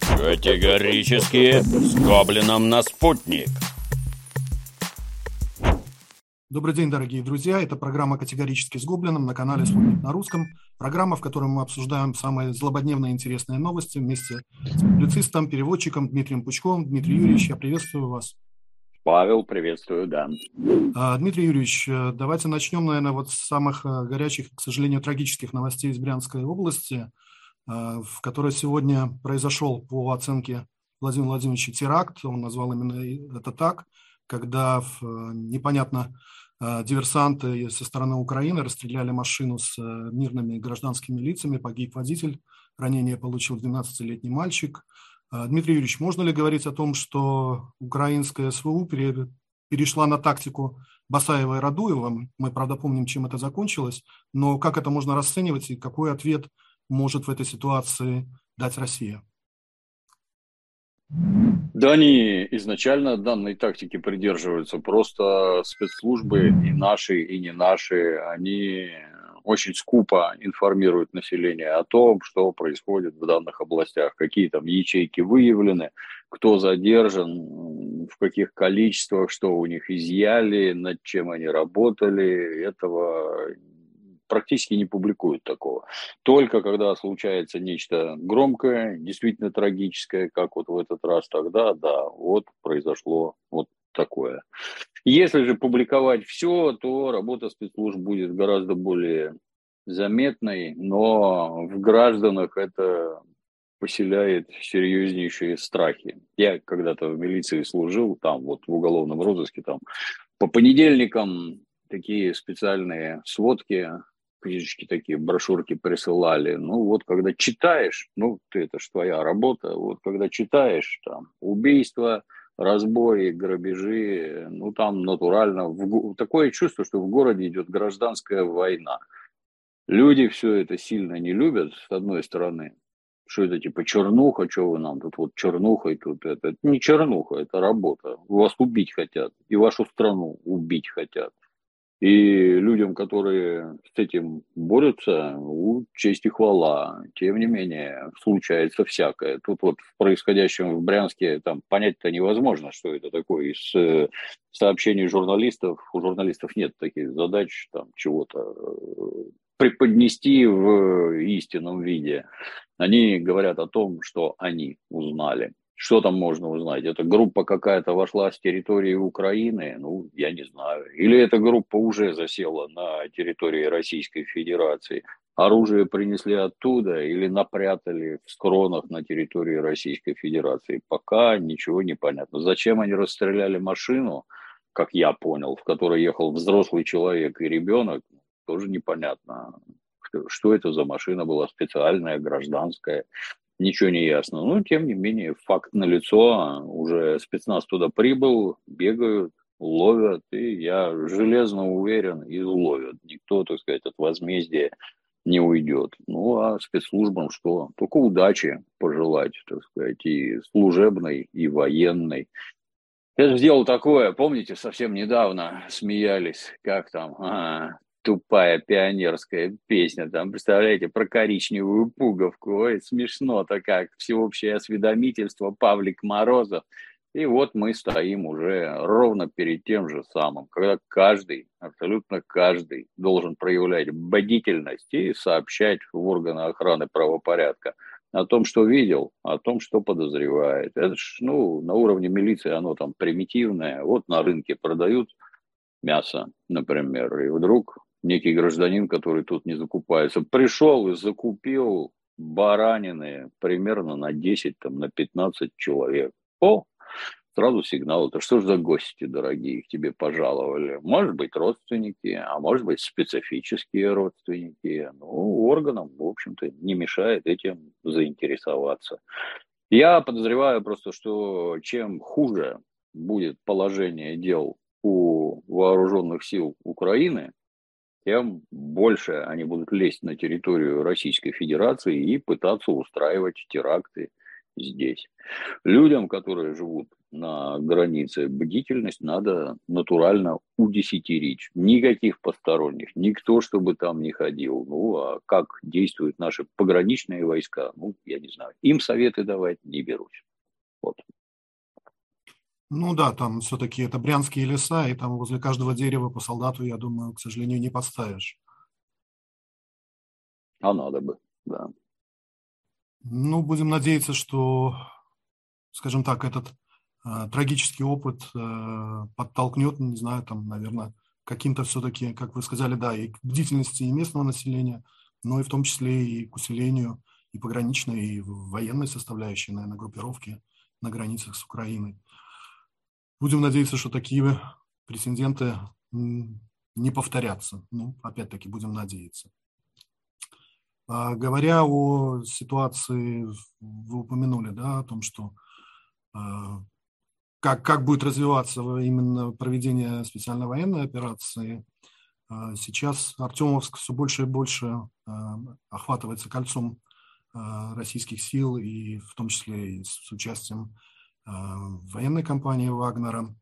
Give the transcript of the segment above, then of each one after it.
Категорически с Гоблином на спутник. Добрый день, дорогие друзья. Это программа «Категорически с Гоблином» на канале «Спутник на русском». Программа, в которой мы обсуждаем самые злободневные и интересные новости вместе с публицистом, переводчиком Дмитрием Пучковым. Дмитрий Юрьевич, я приветствую вас. Павел, приветствую, да. А, Дмитрий Юрьевич, э, давайте начнем, наверное, вот с самых э, горячих, к сожалению, трагических новостей из Брянской области, в которой сегодня произошел, по оценке Владимира Владимировича, теракт. Он назвал именно это так, когда непонятно диверсанты со стороны Украины расстреляли машину с мирными гражданскими лицами, погиб водитель, ранение получил 12-летний мальчик – а, Дмитрий Юрьевич, можно ли говорить о том, что украинская СВУ перешла на тактику Басаева и Радуева? Мы, правда, помним, чем это закончилось, но как это можно расценивать и какой ответ может в этой ситуации дать Россия? Да, они изначально данной тактики придерживаются. Просто спецслужбы и наши, и не наши, они очень скупо информирует население о том, что происходит в данных областях, какие там ячейки выявлены, кто задержан, в каких количествах, что у них изъяли, над чем они работали. Этого практически не публикуют такого. Только когда случается нечто громкое, действительно трагическое, как вот в этот раз, тогда, да, вот произошло вот такое. Если же публиковать все, то работа спецслужб будет гораздо более заметной, но в гражданах это поселяет серьезнейшие страхи. Я когда-то в милиции служил, там вот в уголовном розыске, там по понедельникам такие специальные сводки, книжечки такие, брошюрки присылали. Ну вот когда читаешь, ну ты, это ж твоя работа, вот когда читаешь там убийства, разбои, грабежи, ну там натурально, в, такое чувство, что в городе идет гражданская война. Люди все это сильно не любят, с одной стороны. Что это типа чернуха, что вы нам тут вот чернухой тут это. Это не чернуха, это работа. Вас убить хотят, и вашу страну убить хотят. И людям, которые с этим борются, у честь и хвала. Тем не менее, случается всякое. Тут вот в происходящем в Брянске там понять-то невозможно, что это такое. Из э, сообщений журналистов, у журналистов нет таких задач, там чего-то э, преподнести в истинном виде. Они говорят о том, что они узнали. Что там можно узнать? Эта группа какая-то вошла с территории Украины? Ну, я не знаю. Или эта группа уже засела на территории Российской Федерации? Оружие принесли оттуда или напрятали в скронах на территории Российской Федерации? Пока ничего не понятно. Зачем они расстреляли машину, как я понял, в которой ехал взрослый человек и ребенок? тоже непонятно, что это за машина была, специальная, гражданская, ничего не ясно. Но, тем не менее, факт налицо, уже спецназ туда прибыл, бегают, ловят, и я железно уверен, и ловят. Никто, так сказать, от возмездия не уйдет. Ну, а спецслужбам что? Только удачи пожелать, так сказать, и служебной, и военной. Я же сделал такое, помните, совсем недавно смеялись, как там, а, тупая пионерская песня, там, представляете, про коричневую пуговку, ой, смешно-то как, всеобщее осведомительство, Павлик Морозов, и вот мы стоим уже ровно перед тем же самым, когда каждый, абсолютно каждый должен проявлять бдительность и сообщать в органы охраны правопорядка о том, что видел, о том, что подозревает. Это ж, ну, на уровне милиции оно там примитивное. Вот на рынке продают мясо, например, и вдруг некий гражданин, который тут не закупается, пришел и закупил баранины примерно на 10, там, на 15 человек. О, сразу сигнал, это что ж за гости дорогие, к тебе пожаловали. Может быть, родственники, а может быть, специфические родственники. Ну, органам, в общем-то, не мешает этим заинтересоваться. Я подозреваю просто, что чем хуже будет положение дел у вооруженных сил Украины, тем больше они будут лезть на территорию Российской Федерации и пытаться устраивать теракты здесь. Людям, которые живут на границе, бдительность надо натурально удесятерить. Никаких посторонних, никто, чтобы там не ходил. Ну, а как действуют наши пограничные войска, ну, я не знаю. Им советы давать не берусь. Вот. Ну да, там все-таки это брянские леса, и там возле каждого дерева по солдату, я думаю, к сожалению, не поставишь. А надо бы, да. Ну, будем надеяться, что, скажем так, этот э, трагический опыт э, подтолкнет, не знаю, там, наверное, каким-то все-таки, как вы сказали, да, и к бдительности и местного населения, но и в том числе и к усилению и пограничной, и военной составляющей, наверное, группировки на границах с Украиной. Будем надеяться, что такие прецеденты не повторятся. Ну, опять-таки, будем надеяться. А, говоря о ситуации, вы упомянули, да, о том, что а, как, как будет развиваться именно проведение специальной военной операции. А, сейчас Артемовск все больше и больше охватывается кольцом российских сил, и в том числе и с участием военной компании Вагнера.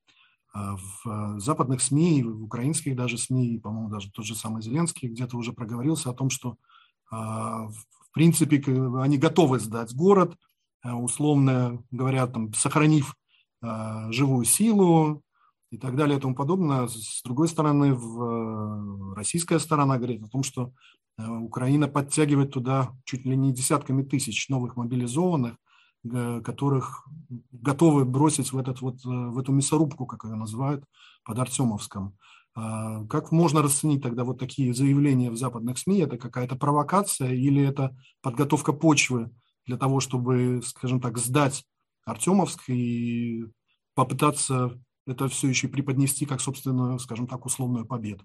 В западных СМИ, в украинских даже СМИ, по-моему, даже тот же самый Зеленский где-то уже проговорился о том, что в принципе, они готовы сдать город, условно говоря, там, сохранив живую силу и так далее и тому подобное. С другой стороны, в российская сторона говорит о том, что Украина подтягивает туда чуть ли не десятками тысяч новых мобилизованных, которых готовы бросить в, этот вот, в эту мясорубку, как ее называют, под Артемовском. А, как можно расценить тогда вот такие заявления в западных СМИ? Это какая-то провокация или это подготовка почвы для того, чтобы, скажем так, сдать Артемовск и попытаться это все еще преподнести как собственную, скажем так, условную победу?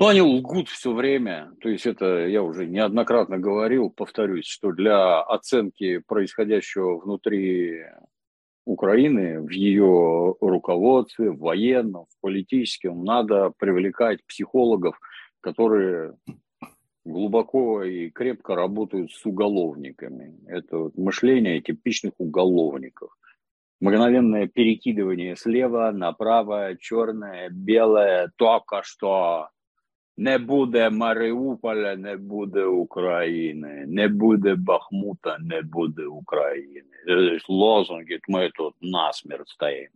Ну, они лгут все время. То есть это я уже неоднократно говорил, повторюсь, что для оценки происходящего внутри Украины в ее руководстве, в военном, в политическом, надо привлекать психологов, которые глубоко и крепко работают с уголовниками. Это вот мышление типичных уголовников. Мгновенное перекидывание слева направо, черное, белое, только что не буде Маріуполя, не буде України, не буде Бахмута, не буде України. Лозунги, мы тут насмерть стоим.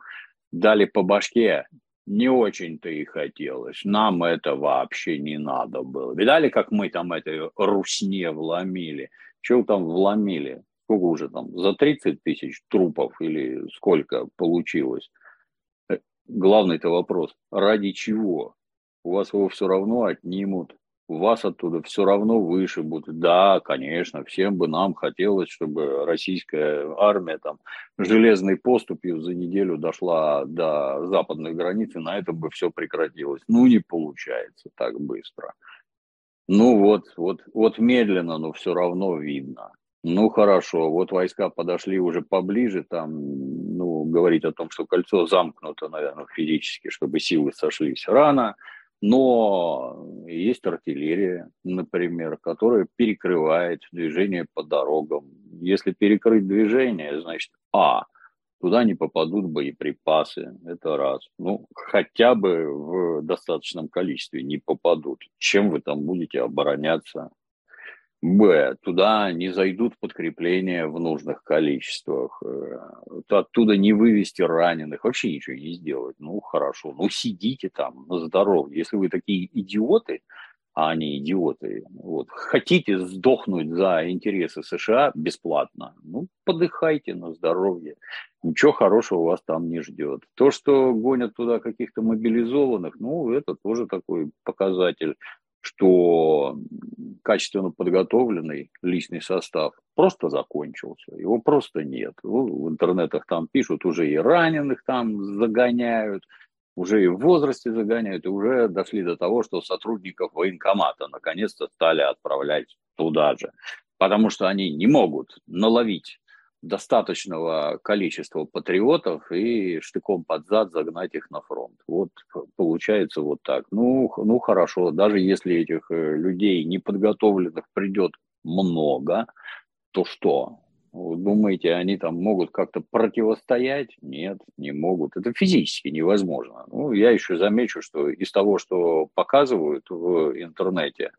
Дали по башке, не очень-то и хотелось. Нам это вообще не надо было. Видали, как мы там этой русне вломили? Чего там вломили? Сколько уже там? За 30 тысяч трупов или сколько получилось? Э, главный-то вопрос. Ради чего? У вас его все равно отнимут, у вас оттуда все равно выше будут. Да, конечно, всем бы нам хотелось, чтобы российская армия там железной поступью за неделю дошла до западной границы, на этом бы все прекратилось. Ну, не получается так быстро. Ну вот, вот, вот медленно, но все равно видно. Ну хорошо, вот войска подошли уже поближе, там, ну, говорить о том, что кольцо замкнуто, наверное, физически, чтобы силы сошлись рано. Но есть артиллерия, например, которая перекрывает движение по дорогам. Если перекрыть движение, значит, а, туда не попадут боеприпасы, это раз. Ну, хотя бы в достаточном количестве не попадут. Чем вы там будете обороняться? Б. Туда не зайдут подкрепления в нужных количествах. Э, оттуда не вывести раненых. Вообще ничего не сделать. Ну, хорошо. Ну, сидите там на здоровье. Если вы такие идиоты, а они идиоты, вот, хотите сдохнуть за интересы США бесплатно, ну, подыхайте на здоровье. Ничего хорошего вас там не ждет. То, что гонят туда каких-то мобилизованных, ну, это тоже такой показатель что качественно подготовленный личный состав просто закончился, его просто нет. В интернетах там пишут, уже и раненых там загоняют, уже и в возрасте загоняют, и уже дошли до того, что сотрудников военкомата наконец-то стали отправлять туда же, потому что они не могут наловить достаточного количества патриотов и штыком под зад загнать их на фронт. Вот получается вот так. Ну, ну хорошо, даже если этих э, людей неподготовленных придет много, то что? Вы думаете, они там могут как-то противостоять? Нет, не могут. Это физически невозможно. Ну, я еще замечу, что из того, что показывают в интернете,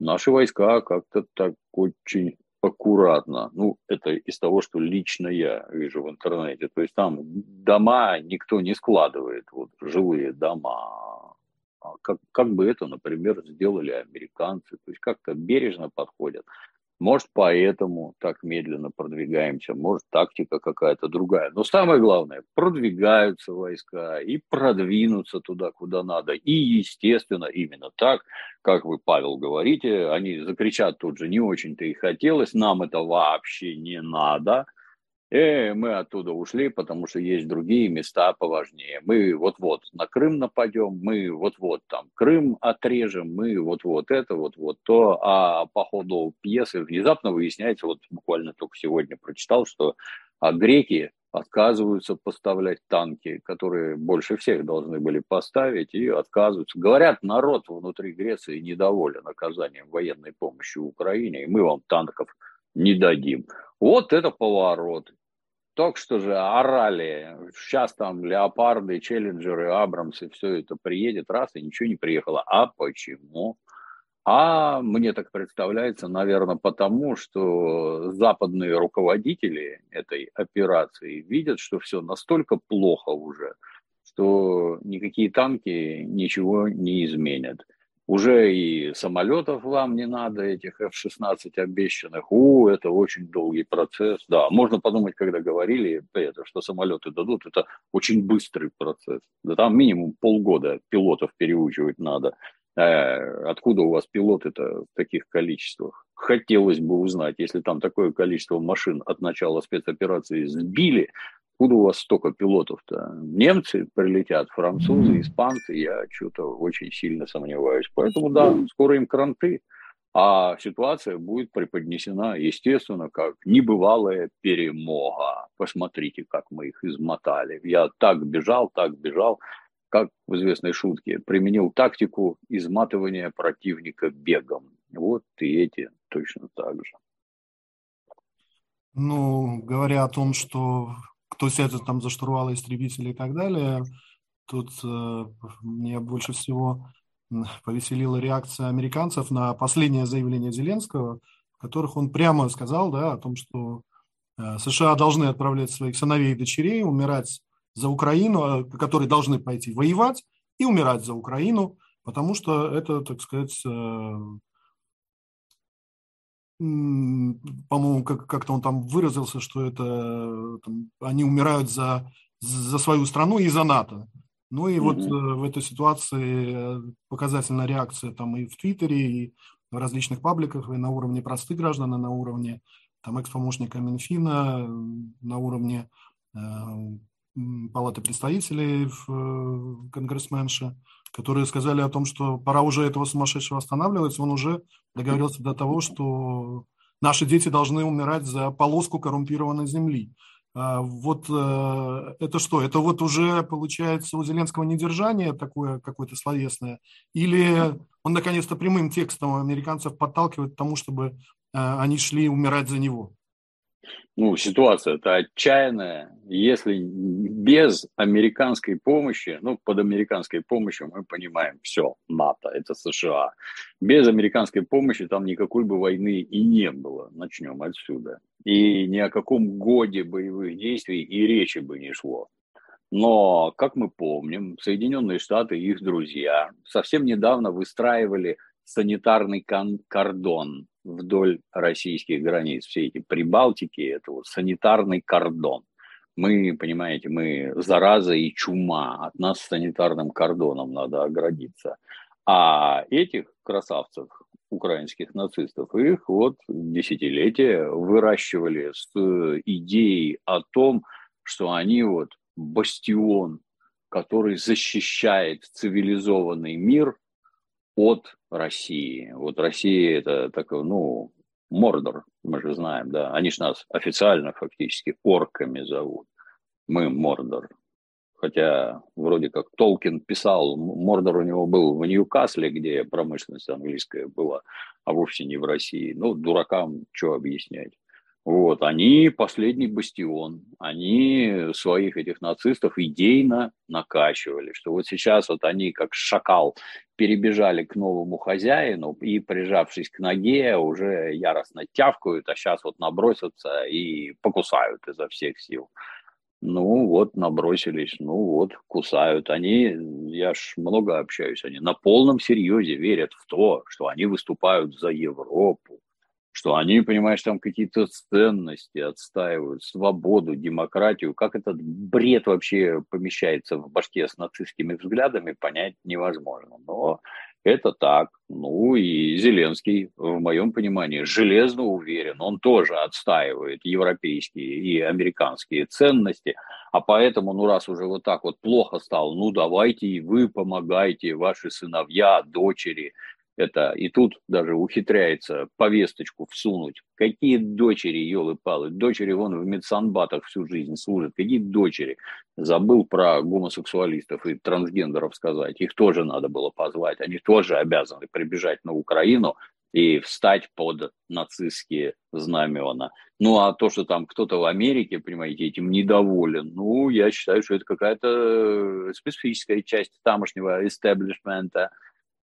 наши войска как-то так очень аккуратно. Ну, это из того, что лично я вижу в интернете. То есть там дома никто не складывает, вот живые дома. А как, как бы это, например, сделали американцы. То есть как-то бережно подходят. Может, поэтому так медленно продвигаемся, может, тактика какая-то другая. Но самое главное, продвигаются войска и продвинутся туда, куда надо. И, естественно, именно так, как вы, Павел, говорите, они закричат тут же, не очень-то и хотелось, нам это вообще не надо – э, мы оттуда ушли, потому что есть другие места поважнее. Мы вот-вот на Крым нападем, мы вот-вот там Крым отрежем, мы вот-вот это, вот-вот то. А по ходу пьесы внезапно выясняется, вот буквально только сегодня прочитал, что а греки отказываются поставлять танки, которые больше всех должны были поставить, и отказываются. Говорят, народ внутри Греции недоволен оказанием военной помощи Украине, и мы вам танков не дадим. Вот это поворот. Только что же орали, сейчас там леопарды, челленджеры, абрамсы, все это приедет, раз, и ничего не приехало. А почему? А мне так представляется, наверное, потому, что западные руководители этой операции видят, что все настолько плохо уже, что никакие танки ничего не изменят. Уже и самолетов вам не надо, этих F-16 обещанных. У, это очень долгий процесс. Да, можно подумать, когда говорили, это, что самолеты дадут, это очень быстрый процесс. Да там минимум полгода пилотов переучивать надо. Э, откуда у вас пилоты-то в таких количествах? Хотелось бы узнать, если там такое количество машин от начала спецоперации сбили, Откуда у вас столько пилотов-то? Немцы прилетят, французы, испанцы, я что-то очень сильно сомневаюсь. Поэтому да, скоро им кранты, а ситуация будет преподнесена, естественно, как небывалая перемога. Посмотрите, как мы их измотали. Я так бежал, так бежал, как в известной шутке, применил тактику изматывания противника бегом. Вот и эти точно так же. Ну, говоря о том, что кто сядет там за штурвалы истребителей и так далее. Тут э, мне больше всего повеселила реакция американцев на последнее заявление Зеленского, в которых он прямо сказал да, о том, что э, США должны отправлять своих сыновей и дочерей умирать за Украину, э, которые должны пойти воевать и умирать за Украину, потому что это, так сказать, э, по-моему, как- как-то он там выразился, что это там, они умирают за, за свою страну и за НАТО. Ну и вот mm-hmm. в этой ситуации э, показательная реакция там и в Твиттере, и в различных пабликах, и на уровне простых граждан, и на уровне там экс-помощника Минфина, на уровне э, Палаты представителей в э, конгрессменша, которые сказали о том, что пора уже этого сумасшедшего останавливать. Он уже договорился до того, что наши дети должны умирать за полоску коррумпированной земли. А вот э, это что? Это вот уже получается у Зеленского недержание такое какое-то словесное? Или он наконец-то прямым текстом американцев подталкивает к тому, чтобы э, они шли умирать за него? Ну, ситуация это отчаянная. Если без американской помощи, ну, под американской помощью мы понимаем, все, НАТО, это США. Без американской помощи там никакой бы войны и не было. Начнем отсюда. И ни о каком годе боевых действий и речи бы не шло. Но, как мы помним, Соединенные Штаты и их друзья совсем недавно выстраивали санитарный кордон вдоль российских границ. Все эти прибалтики – это вот санитарный кордон. Мы, понимаете, мы зараза и чума. От нас санитарным кордоном надо оградиться. А этих красавцев, украинских нацистов, их вот десятилетия выращивали с идеей о том, что они вот бастион, который защищает цивилизованный мир от России. Вот Россия это такой, ну, Мордор, мы же знаем, да. Они же нас официально фактически орками зовут. Мы Мордор. Хотя вроде как Толкин писал, Мордор у него был в Ньюкасле, где промышленность английская была, а вовсе не в России. Ну, дуракам что объяснять. Вот, они последний бастион, они своих этих нацистов идейно накачивали, что вот сейчас вот они как шакал перебежали к новому хозяину и, прижавшись к ноге, уже яростно тявкают, а сейчас вот набросятся и покусают изо всех сил. Ну вот, набросились, ну вот, кусают. Они, я ж много общаюсь, они на полном серьезе верят в то, что они выступают за Европу, что они, понимаешь, там какие-то ценности отстаивают, свободу, демократию. Как этот бред вообще помещается в башке с нацистскими взглядами, понять невозможно. Но это так. Ну и Зеленский, в моем понимании, железно уверен. Он тоже отстаивает европейские и американские ценности. А поэтому, ну раз уже вот так вот плохо стало, ну давайте и вы помогайте, ваши сыновья, дочери, это и тут даже ухитряется повесточку всунуть. Какие дочери, елы-палы, дочери вон в медсанбатах всю жизнь служат. Какие дочери? Забыл про гомосексуалистов и трансгендеров сказать. Их тоже надо было позвать. Они тоже обязаны прибежать на Украину и встать под нацистские знамена. Ну, а то, что там кто-то в Америке, понимаете, этим недоволен, ну, я считаю, что это какая-то специфическая часть тамошнего истеблишмента,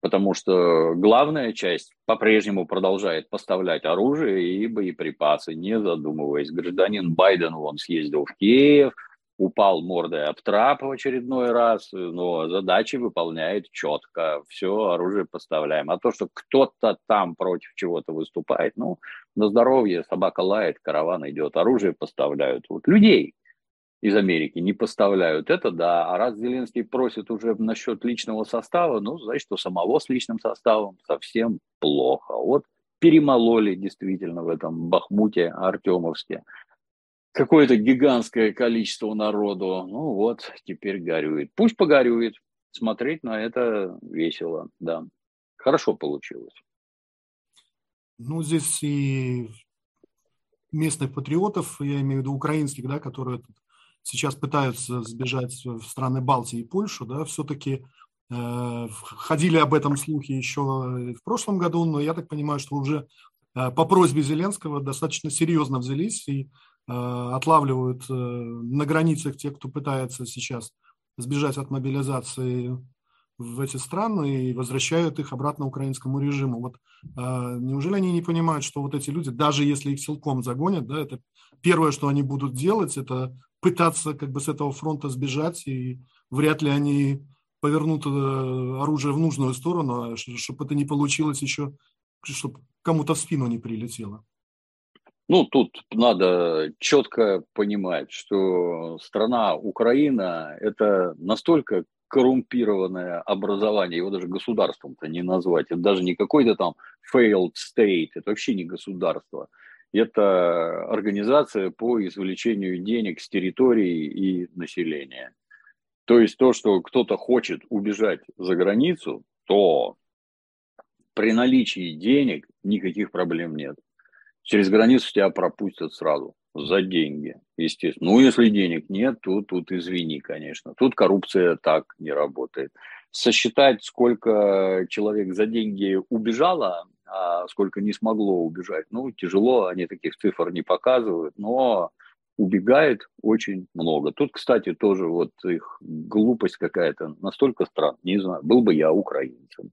потому что главная часть по-прежнему продолжает поставлять оружие и боеприпасы, не задумываясь. Гражданин Байден, он съездил в Киев, упал мордой об трап в очередной раз, но задачи выполняет четко, все оружие поставляем. А то, что кто-то там против чего-то выступает, ну, на здоровье собака лает, караван идет, оружие поставляют. Вот людей из Америки не поставляют, это да. А раз Зеленский просит уже насчет личного состава, ну, значит, что самого с личным составом совсем плохо. Вот перемололи действительно в этом Бахмуте Артемовске какое-то гигантское количество народу. Ну вот, теперь горюет. Пусть погорюет. Смотреть на это весело, да. Хорошо получилось. Ну, здесь и местных патриотов, я имею в виду украинских, да, которые сейчас пытаются сбежать в страны Балтии и Польшу, да, все-таки э, ходили об этом слухи еще в прошлом году, но я так понимаю, что уже э, по просьбе Зеленского достаточно серьезно взялись и э, отлавливают э, на границах тех, кто пытается сейчас сбежать от мобилизации в эти страны и возвращают их обратно украинскому режиму. Вот э, неужели они не понимают, что вот эти люди, даже если их силком загонят, да, это первое, что они будут делать, это пытаться как бы с этого фронта сбежать, и вряд ли они повернут э, оружие в нужную сторону, а чтобы это не получилось еще, чтобы кому-то в спину не прилетело. Ну, тут надо четко понимать, что страна Украина – это настолько коррумпированное образование, его даже государством-то не назвать, это даже не какой-то там failed state, это вообще не государство – это организация по извлечению денег с территории и населения. То есть то, что кто-то хочет убежать за границу, то при наличии денег никаких проблем нет. Через границу тебя пропустят сразу за деньги, естественно. Ну, если денег нет, то тут извини, конечно. Тут коррупция так не работает. Сосчитать, сколько человек за деньги убежало, а сколько не смогло убежать. Ну, тяжело, они таких цифр не показывают, но убегает очень много. Тут, кстати, тоже вот их глупость какая-то настолько странная, не знаю, был бы я украинцем,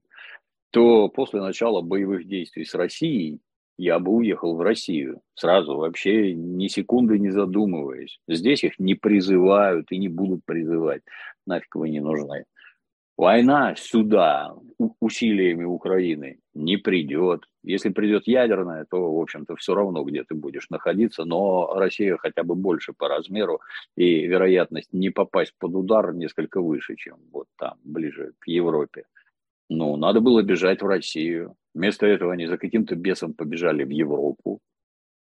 то после начала боевых действий с Россией я бы уехал в Россию сразу, вообще ни секунды не задумываясь. Здесь их не призывают и не будут призывать. Нафиг вы не нужны. Война сюда усилиями Украины не придет. Если придет ядерная, то, в общем-то, все равно, где ты будешь находиться, но Россия хотя бы больше по размеру, и вероятность не попасть под удар несколько выше, чем вот там, ближе к Европе. Ну, надо было бежать в Россию. Вместо этого они за каким-то бесом побежали в Европу,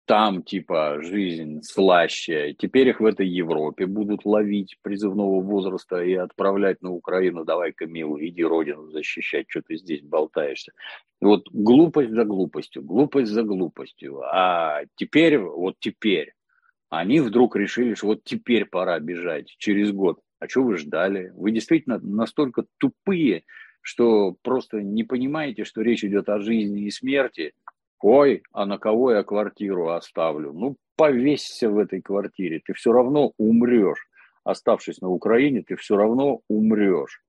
там типа жизнь слаще. Теперь их в этой Европе будут ловить призывного возраста и отправлять на Украину. Давай-ка, милый, иди родину защищать, что ты здесь болтаешься. Вот глупость за глупостью, глупость за глупостью. А теперь, вот теперь, они вдруг решили, что вот теперь пора бежать через год. А что вы ждали? Вы действительно настолько тупые, что просто не понимаете, что речь идет о жизни и смерти – Ой, а на кого я квартиру оставлю? Ну, повесься в этой квартире, ты все равно умрешь. Оставшись на Украине, ты все равно умрешь.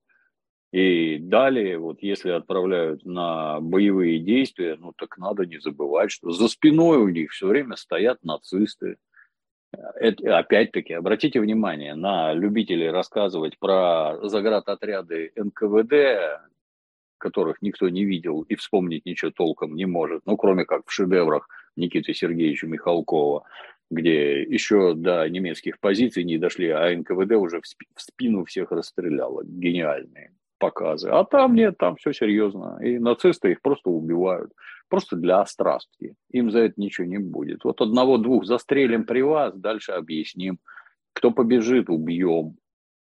И далее, вот если отправляют на боевые действия, ну так надо не забывать, что за спиной у них все время стоят нацисты. Это, опять-таки, обратите внимание на любителей рассказывать про заградотряды НКВД, которых никто не видел и вспомнить ничего толком не может, ну, кроме как в шедеврах Никиты Сергеевича Михалкова, где еще до немецких позиций не дошли, а НКВД уже в спину всех расстреляло. Гениальные показы. А там нет, там все серьезно. И нацисты их просто убивают. Просто для острастки. Им за это ничего не будет. Вот одного-двух застрелим при вас, дальше объясним. Кто побежит, убьем.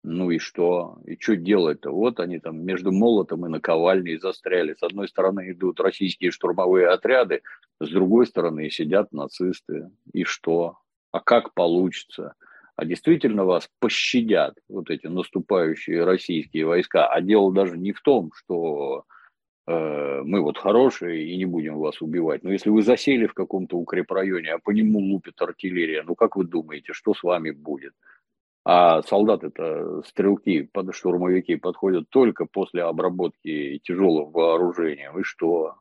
Ну и что? И что делать-то? Вот они там между молотом и наковальней застряли. С одной стороны идут российские штурмовые отряды, с другой стороны сидят нацисты. И что? А как получится? А действительно вас пощадят вот эти наступающие российские войска. А дело даже не в том, что э, мы вот хорошие и не будем вас убивать. Но если вы засели в каком-то укрепрайоне, а по нему лупит артиллерия, ну как вы думаете, что с вами будет? А солдаты-то, стрелки, штурмовики подходят только после обработки тяжелым вооружением. И что?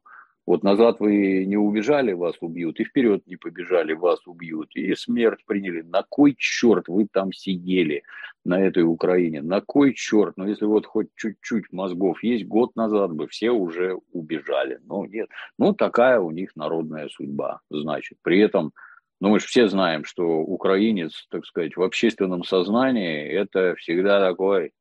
Вот назад вы не убежали, вас убьют, и вперед не побежали, вас убьют, и смерть приняли. На кой черт вы там сидели на этой Украине? На кой черт? Ну, если вот хоть чуть-чуть мозгов есть, год назад бы все уже убежали. Но нет. Ну, такая у них народная судьба, значит. При этом ну, мы же все знаем, что украинец, так сказать, в общественном сознании это всегда такой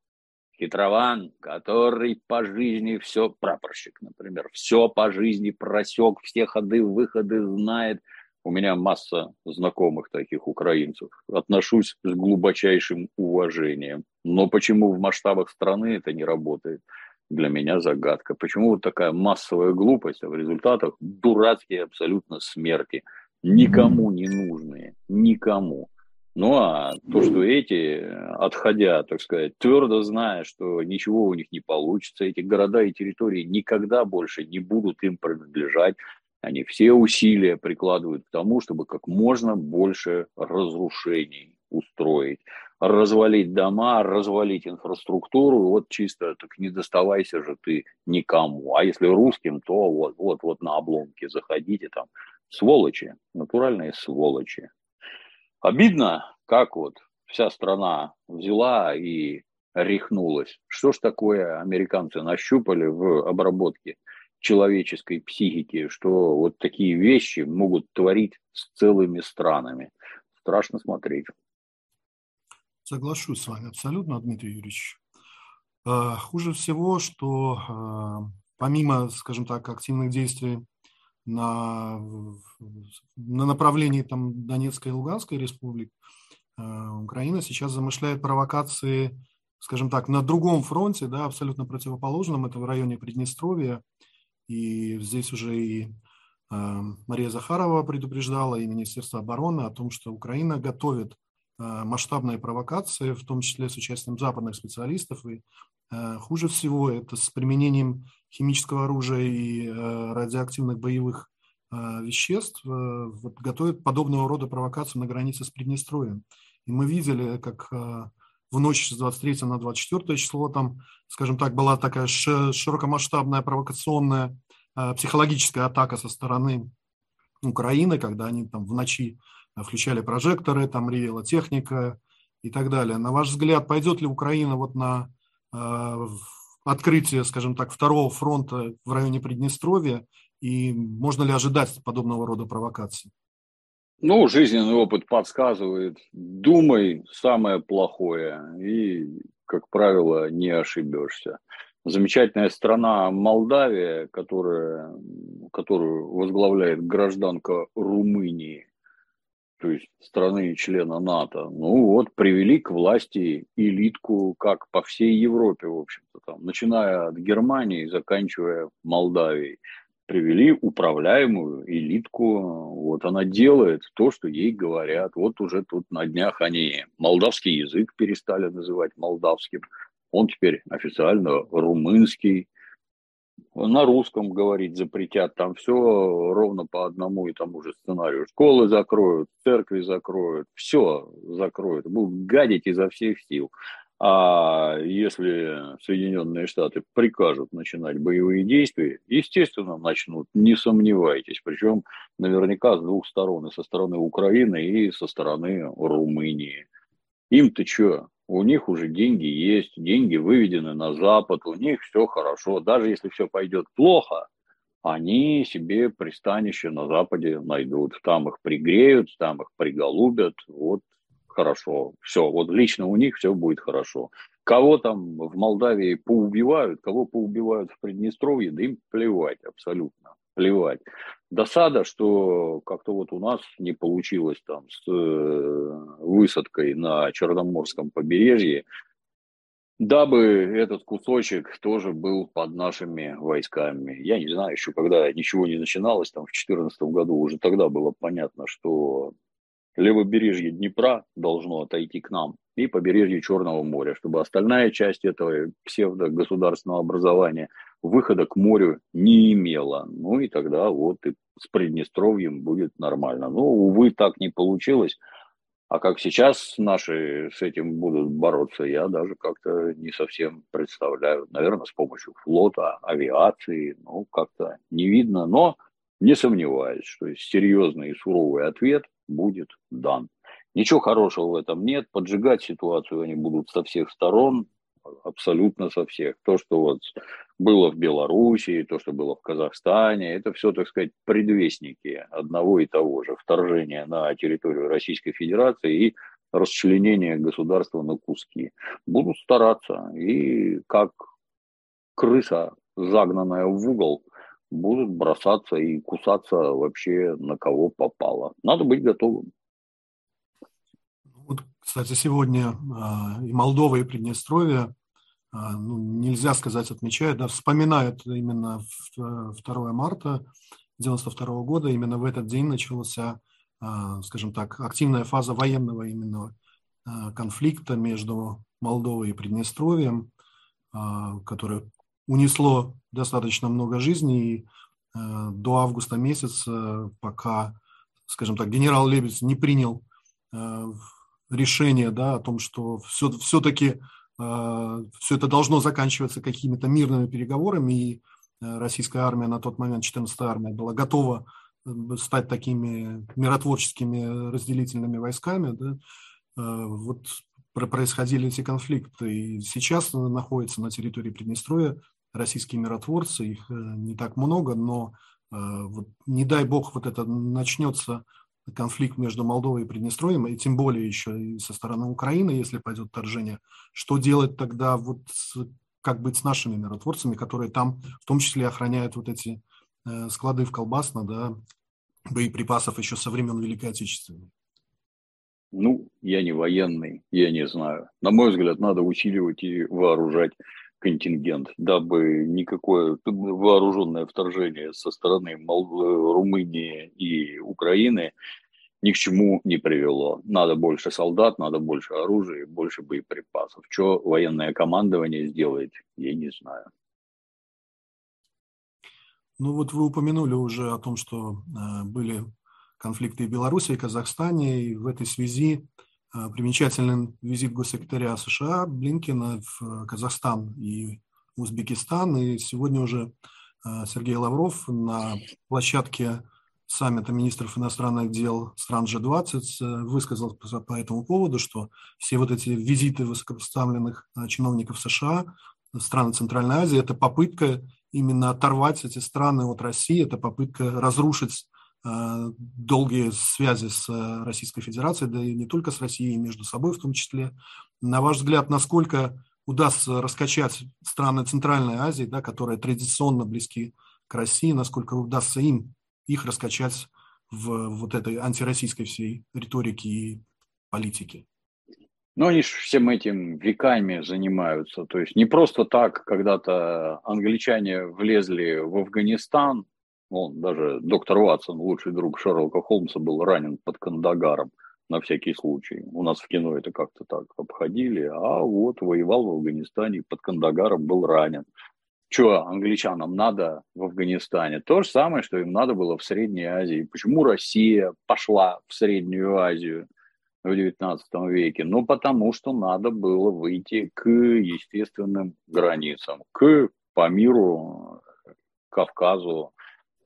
хитрован, который по жизни все, прапорщик, например, все по жизни просек, все ходы, выходы знает. У меня масса знакомых таких украинцев. Отношусь с глубочайшим уважением. Но почему в масштабах страны это не работает? Для меня загадка. Почему вот такая массовая глупость, а в результатах дурацкие абсолютно смерти – никому не нужные, никому. Ну а то, что эти, отходя, так сказать, твердо зная, что ничего у них не получится, эти города и территории никогда больше не будут им принадлежать, они все усилия прикладывают к тому, чтобы как можно больше разрушений устроить, развалить дома, развалить инфраструктуру, вот чисто так не доставайся же ты никому. А если русским, то вот, вот, вот на обломки заходите там, Сволочи, натуральные сволочи. Обидно, как вот вся страна взяла и рехнулась. Что ж такое американцы нащупали в обработке человеческой психики, что вот такие вещи могут творить с целыми странами. Страшно смотреть. Соглашусь с вами абсолютно, Дмитрий Юрьевич. А, хуже всего, что а, помимо, скажем так, активных действий на, на направлении там, Донецкой и Луганской республик, э, Украина сейчас замышляет провокации, скажем так, на другом фронте, да, абсолютно противоположном, это в районе Приднестровья. И здесь уже и э, Мария Захарова предупреждала, и Министерство обороны о том, что Украина готовит масштабные провокации, в том числе с участием западных специалистов. И хуже всего это с применением химического оружия и э, радиоактивных боевых э, веществ э, вот, готовят подобного рода провокацию на границе с Приднестровьем. И мы видели, как в ночь с 23 на 24 число там, скажем так, была такая широкомасштабная провокационная психологическая атака со стороны Украины, когда они там в ночи включали прожекторы, там ревела техника и так далее. На ваш взгляд, пойдет ли Украина вот на открытие, скажем так, второго фронта в районе Приднестровья, и можно ли ожидать подобного рода провокаций? Ну, жизненный опыт подсказывает, думай самое плохое, и, как правило, не ошибешься. Замечательная страна Молдавия, которая, которую возглавляет гражданка Румынии, то есть страны члена НАТО, ну вот привели к власти элитку, как по всей Европе, в общем-то, там, начиная от Германии, заканчивая Молдавией, привели управляемую элитку, вот она делает то, что ей говорят, вот уже тут на днях они молдавский язык перестали называть молдавским, он теперь официально румынский, на русском говорить запретят, там все ровно по одному и тому же сценарию. Школы закроют, церкви закроют, все закроют, будут гадить изо всех сил. А если Соединенные Штаты прикажут начинать боевые действия, естественно, начнут, не сомневайтесь. Причем наверняка с двух сторон, и со стороны Украины, и со стороны Румынии. Им-то что? У них уже деньги есть, деньги выведены на Запад, у них все хорошо. Даже если все пойдет плохо, они себе пристанище на Западе найдут. Там их пригреют, там их приголубят. Вот хорошо. Все, вот лично у них все будет хорошо. Кого там в Молдавии поубивают, кого поубивают в Приднестровье, да им плевать абсолютно, плевать. Досада, что как-то вот у нас не получилось там с э, высадкой на Черноморском побережье, дабы этот кусочек тоже был под нашими войсками. Я не знаю, еще когда ничего не начиналось, там в 2014 году уже тогда было понятно, что левобережье Днепра должно отойти к нам и побережье Черного моря, чтобы остальная часть этого псевдо-государственного образования выхода к морю не имела. Ну и тогда вот и с Приднестровьем будет нормально. Но, увы, так не получилось. А как сейчас наши с этим будут бороться, я даже как-то не совсем представляю. Наверное, с помощью флота, авиации, ну, как-то не видно. Но не сомневаюсь, что серьезный и суровый ответ будет дан. Ничего хорошего в этом нет. Поджигать ситуацию они будут со всех сторон, абсолютно со всех. То, что вот было в Белоруссии, то, что было в Казахстане, это все, так сказать, предвестники одного и того же вторжения на территорию Российской Федерации и расчленения государства на куски. Будут стараться. И как крыса, загнанная в угол, будут бросаться и кусаться вообще на кого попало. Надо быть готовым. Вот, кстати, сегодня э, и Молдова, и Приднестровье, ну, нельзя сказать, отмечают, да, вспоминают именно 2 марта 92 года, именно в этот день начался, э, скажем так, активная фаза военного именно э, конфликта между Молдовой и Приднестровьем, который унесло достаточно много жизней. Э, до августа месяца, пока, скажем так, генерал Лебедь не принял решение да, о том, что все, все-таки все это должно заканчиваться какими-то мирными переговорами, и российская армия на тот момент, 14-я армия, была готова стать такими миротворческими разделительными войсками, да, вот происходили эти конфликты. И сейчас находится на территории Приднестровья российские миротворцы, их э, не так много, но э, вот, не дай бог вот это начнется конфликт между Молдовой и Приднестровьем, и тем более еще и со стороны Украины, если пойдет вторжение, что делать тогда, вот как быть с нашими миротворцами, которые там в том числе охраняют вот эти э, склады в Колбасно, да, боеприпасов еще со времен Великой Отечественной? Ну, я не военный, я не знаю. На мой взгляд, надо усиливать и вооружать контингент, дабы никакое вооруженное вторжение со стороны Румынии и Украины ни к чему не привело. Надо больше солдат, надо больше оружия, больше боеприпасов. Что военное командование сделает, я не знаю. Ну вот вы упомянули уже о том, что э, были конфликты в Беларуси и Казахстане, и в этой связи а, примечателен визит госсекретаря США Блинкина в Казахстан и Узбекистан. И сегодня уже а, Сергей Лавров на площадке саммита министров иностранных дел стран G20 э, высказал по этому поводу, что все вот эти визиты высокопоставленных а, чиновников США в страны Центральной Азии – это попытка именно оторвать эти страны от России, это попытка разрушить Э, долгие связи с э, Российской Федерацией, да и не только с Россией, между собой в том числе. На ваш взгляд, насколько удастся раскачать страны Центральной Азии, да, которые традиционно близки к России, насколько удастся им их раскачать в вот этой антироссийской всей риторике и политике? Ну, они же всем этим веками занимаются. То есть не просто так когда-то англичане влезли в Афганистан, он даже доктор Ватсон, лучший друг Шерлока Холмса, был ранен под Кандагаром на всякий случай. У нас в кино это как-то так обходили, а вот воевал в Афганистане, под Кандагаром был ранен. что англичанам надо в Афганистане? То же самое, что им надо было в Средней Азии. Почему Россия пошла в Среднюю Азию в XIX веке? Ну, потому что надо было выйти к естественным границам, к Памиру, Кавказу,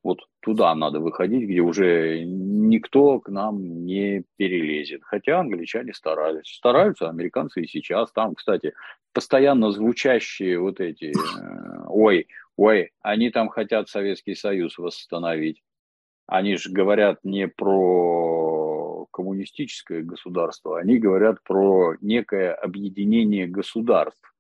вот туда надо выходить, где уже никто к нам не перелезет. Хотя англичане старались. Стараются американцы и сейчас. Там, кстати, постоянно звучащие вот эти, э, ой, ой, они там хотят Советский Союз восстановить. Они же говорят не про коммунистическое государство, они говорят про некое объединение государств,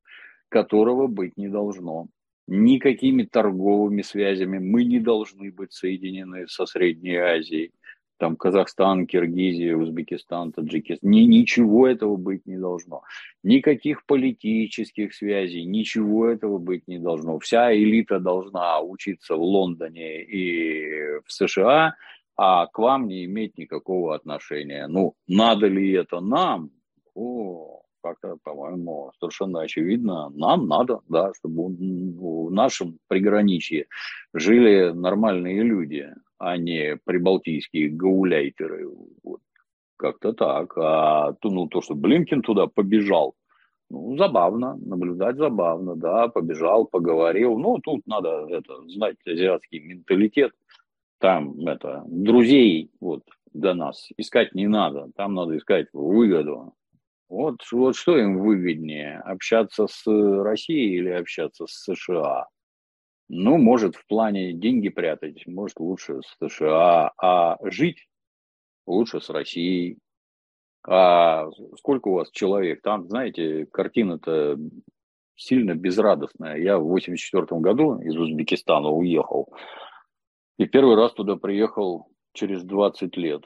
которого быть не должно никакими торговыми связями. Мы не должны быть соединены со Средней Азией. Там Казахстан, Киргизия, Узбекистан, Таджикистан. Ни, ничего этого быть не должно. Никаких политических связей, ничего этого быть не должно. Вся элита должна учиться в Лондоне и в США, а к вам не иметь никакого отношения. Ну, надо ли это нам? О, как-то, по-моему, совершенно очевидно, нам надо, да, чтобы в нашем приграничье жили нормальные люди, а не прибалтийские гауляйтеры. Вот. Как-то так. А то, ну, то, что Блинкин туда побежал, ну, забавно, наблюдать забавно, да, побежал, поговорил. Ну, тут надо это, знать азиатский менталитет. Там это, друзей вот до нас искать не надо. Там надо искать выгоду. Вот, вот что им выгоднее, общаться с Россией или общаться с США? Ну, может, в плане деньги прятать, может, лучше с США, а жить лучше с Россией. А сколько у вас человек? Там, знаете, картина-то сильно безрадостная. Я в 84 году из Узбекистана уехал. И первый раз туда приехал через 20 лет.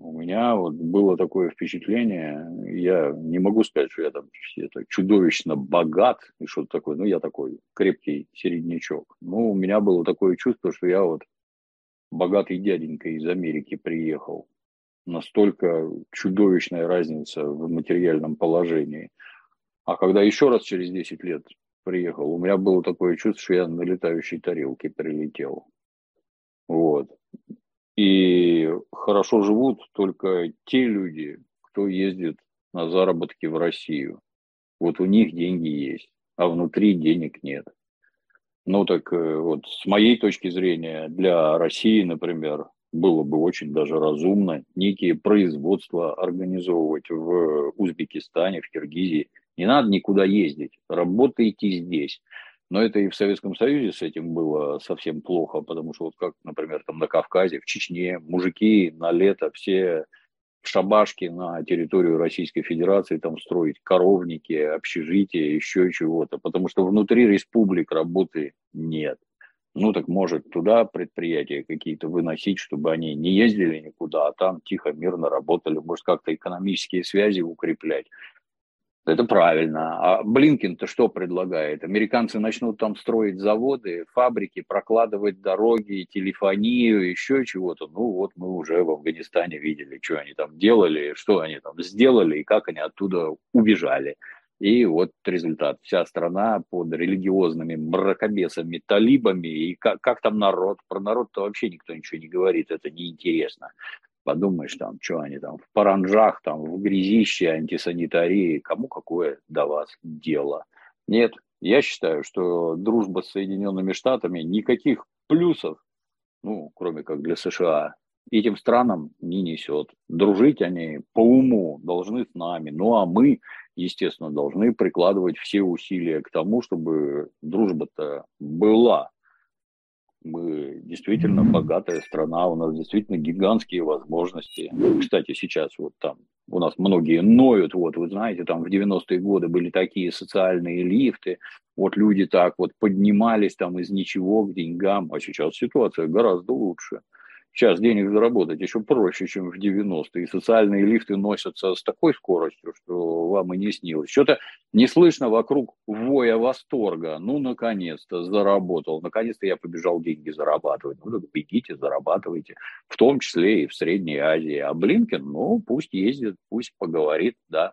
У меня вот было такое впечатление, я не могу сказать, что я там это, чудовищно богат и что-то такое, ну, я такой крепкий середнячок. Ну, у меня было такое чувство, что я вот богатый дяденька из Америки приехал. Настолько чудовищная разница в материальном положении. А когда еще раз через 10 лет приехал, у меня было такое чувство, что я на летающей тарелке прилетел. Вот. И хорошо живут только те люди, кто ездит на заработки в Россию. Вот у них деньги есть, а внутри денег нет. Ну так э, вот с моей точки зрения, для России, например, было бы очень даже разумно некие производства организовывать в Узбекистане, в Киргизии. Не надо никуда ездить, работайте здесь. Но это и в Советском Союзе с этим было совсем плохо, потому что вот как, например, там на Кавказе, в Чечне, мужики на лето все шабашки на территорию Российской Федерации там строить коровники, общежития, еще чего-то, потому что внутри республик работы нет. Ну так может туда предприятия какие-то выносить, чтобы они не ездили никуда, а там тихо, мирно работали, может как-то экономические связи укреплять. Это правильно. А Блинкин-то что предлагает? Американцы начнут там строить заводы, фабрики, прокладывать дороги, телефонию, еще чего-то. Ну вот мы уже в Афганистане видели, что они там делали, что они там сделали и как они оттуда убежали. И вот результат. Вся страна под религиозными мракобесами, талибами. И как, как там народ? Про народ-то вообще никто ничего не говорит. Это неинтересно. Подумаешь, там, что они там в паранжах, там, в грязище, антисанитарии, кому какое до вас дело? Нет, я считаю, что дружба с Соединенными Штатами никаких плюсов, ну, кроме как для США, этим странам не несет. Дружить они по уму должны с нами. Ну, а мы, естественно, должны прикладывать все усилия к тому, чтобы дружба-то была мы действительно богатая страна, у нас действительно гигантские возможности. Кстати, сейчас вот там у нас многие ноют, вот вы знаете, там в 90-е годы были такие социальные лифты, вот люди так вот поднимались там из ничего к деньгам, а сейчас ситуация гораздо лучше. Сейчас денег заработать еще проще, чем в 90-е. И социальные лифты носятся с такой скоростью, что вам и не снилось. Что-то не слышно вокруг воя восторга. Ну, наконец-то заработал. Наконец-то я побежал деньги зарабатывать. Ну, так бегите, зарабатывайте. В том числе и в Средней Азии. А Блинкен, ну, пусть ездит, пусть поговорит, да.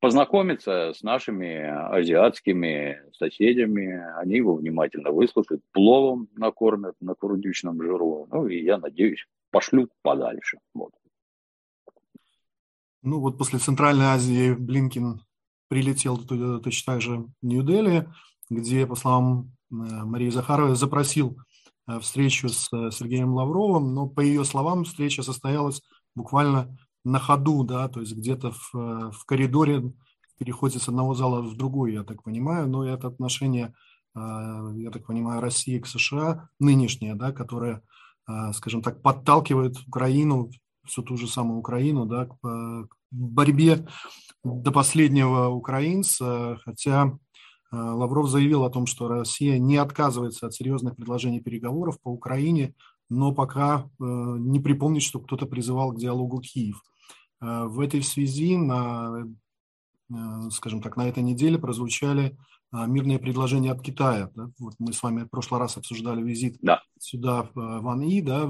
Познакомиться с нашими азиатскими соседями, они его внимательно выслушают, пловом накормят на курдючном жиру, ну и, я надеюсь, пошлют подальше. Вот. Ну вот после Центральной Азии Блинкин прилетел точно так же в Нью-Дели, где, по словам э, Марии Захаровой, запросил э, встречу с э, Сергеем Лавровым, но по ее словам встреча состоялась буквально на ходу, да, то есть где-то в, в коридоре в переходе с одного зала в другой, я так понимаю, но это отношение, я так понимаю, России к США, нынешнее, да, которое, скажем так, подталкивает Украину, всю ту же самую Украину, да, к, борьбе до последнего украинца, хотя Лавров заявил о том, что Россия не отказывается от серьезных предложений переговоров по Украине, но пока не припомнит, что кто-то призывал к диалогу Киев. В этой связи на, скажем так, на этой неделе прозвучали мирные предложения от Китая. Да? Вот мы с вами в прошлый раз обсуждали визит да. сюда в Ван И. Да?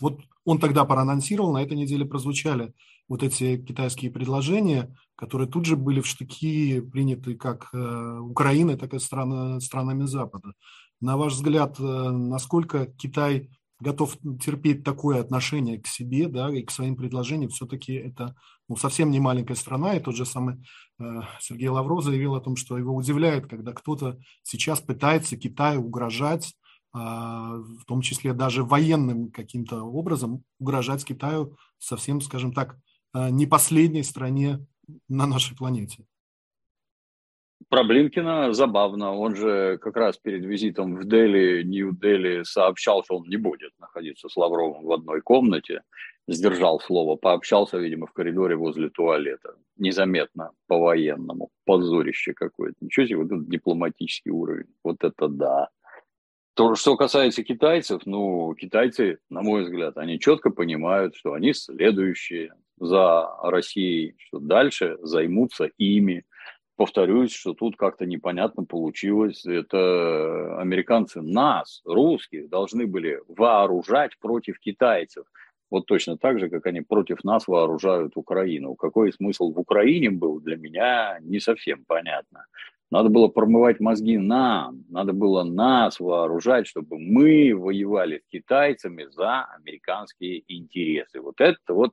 Вот он тогда проанонсировал, на этой неделе прозвучали вот эти китайские предложения, которые тут же были в штыки приняты как э, Украиной, так и стран, странами Запада. На ваш взгляд, э, насколько Китай готов терпеть такое отношение к себе да, и к своим предложениям, все-таки это ну, совсем не маленькая страна, и тот же самый э, Сергей Лавров заявил о том, что его удивляет, когда кто-то сейчас пытается Китаю угрожать, э, в том числе даже военным каким-то образом, угрожать Китаю совсем, скажем так, Э, не последней стране на нашей планете. Про Блинкина забавно. Он же как раз перед визитом в Дели, Нью-Дели сообщал, что он не будет находиться с Лавровым в одной комнате. Сдержал слово, пообщался, видимо, в коридоре возле туалета. Незаметно, по-военному. Позорище какое-то. Ничего себе, вот этот дипломатический уровень. Вот это да. То, что касается китайцев, ну, китайцы, на мой взгляд, они четко понимают, что они следующие за Россией, что дальше займутся ими. Повторюсь, что тут как-то непонятно получилось. Это американцы нас, русских, должны были вооружать против китайцев. Вот точно так же, как они против нас вооружают Украину. Какой смысл в Украине был, для меня не совсем понятно. Надо было промывать мозги нам, надо было нас вооружать, чтобы мы воевали с китайцами за американские интересы. Вот это вот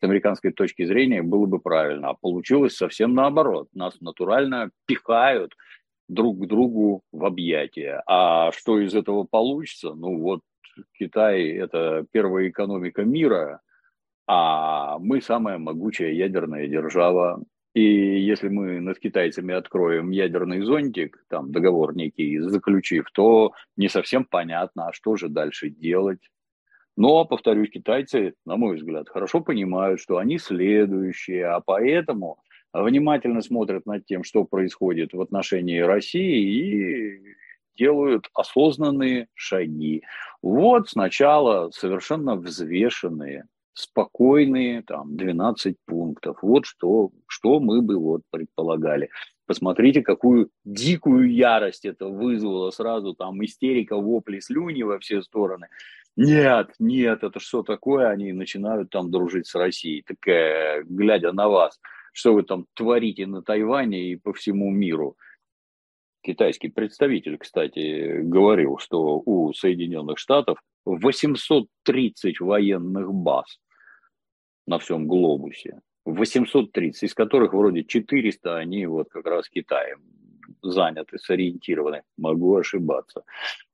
с американской точки зрения было бы правильно. А получилось совсем наоборот. Нас натурально пихают друг к другу в объятия. А что из этого получится? Ну вот Китай – это первая экономика мира, а мы самая могучая ядерная держава. И если мы над китайцами откроем ядерный зонтик, там договор некий заключив, то не совсем понятно, а что же дальше делать. Но, повторюсь, китайцы, на мой взгляд, хорошо понимают, что они следующие, а поэтому внимательно смотрят над тем, что происходит в отношении России и делают осознанные шаги. Вот сначала совершенно взвешенные, спокойные, там, 12 пунктов. Вот что, что мы бы вот предполагали. Посмотрите, какую дикую ярость это вызвало сразу, там, истерика, вопли, слюни во все стороны. Нет, нет, это что такое? Они начинают там дружить с Россией. Такая, глядя на вас, что вы там творите на Тайване и по всему миру. Китайский представитель, кстати, говорил, что у Соединенных Штатов 830 военных баз на всем глобусе. 830, из которых вроде 400, они вот как раз Китаем заняты, сориентированы. Могу ошибаться.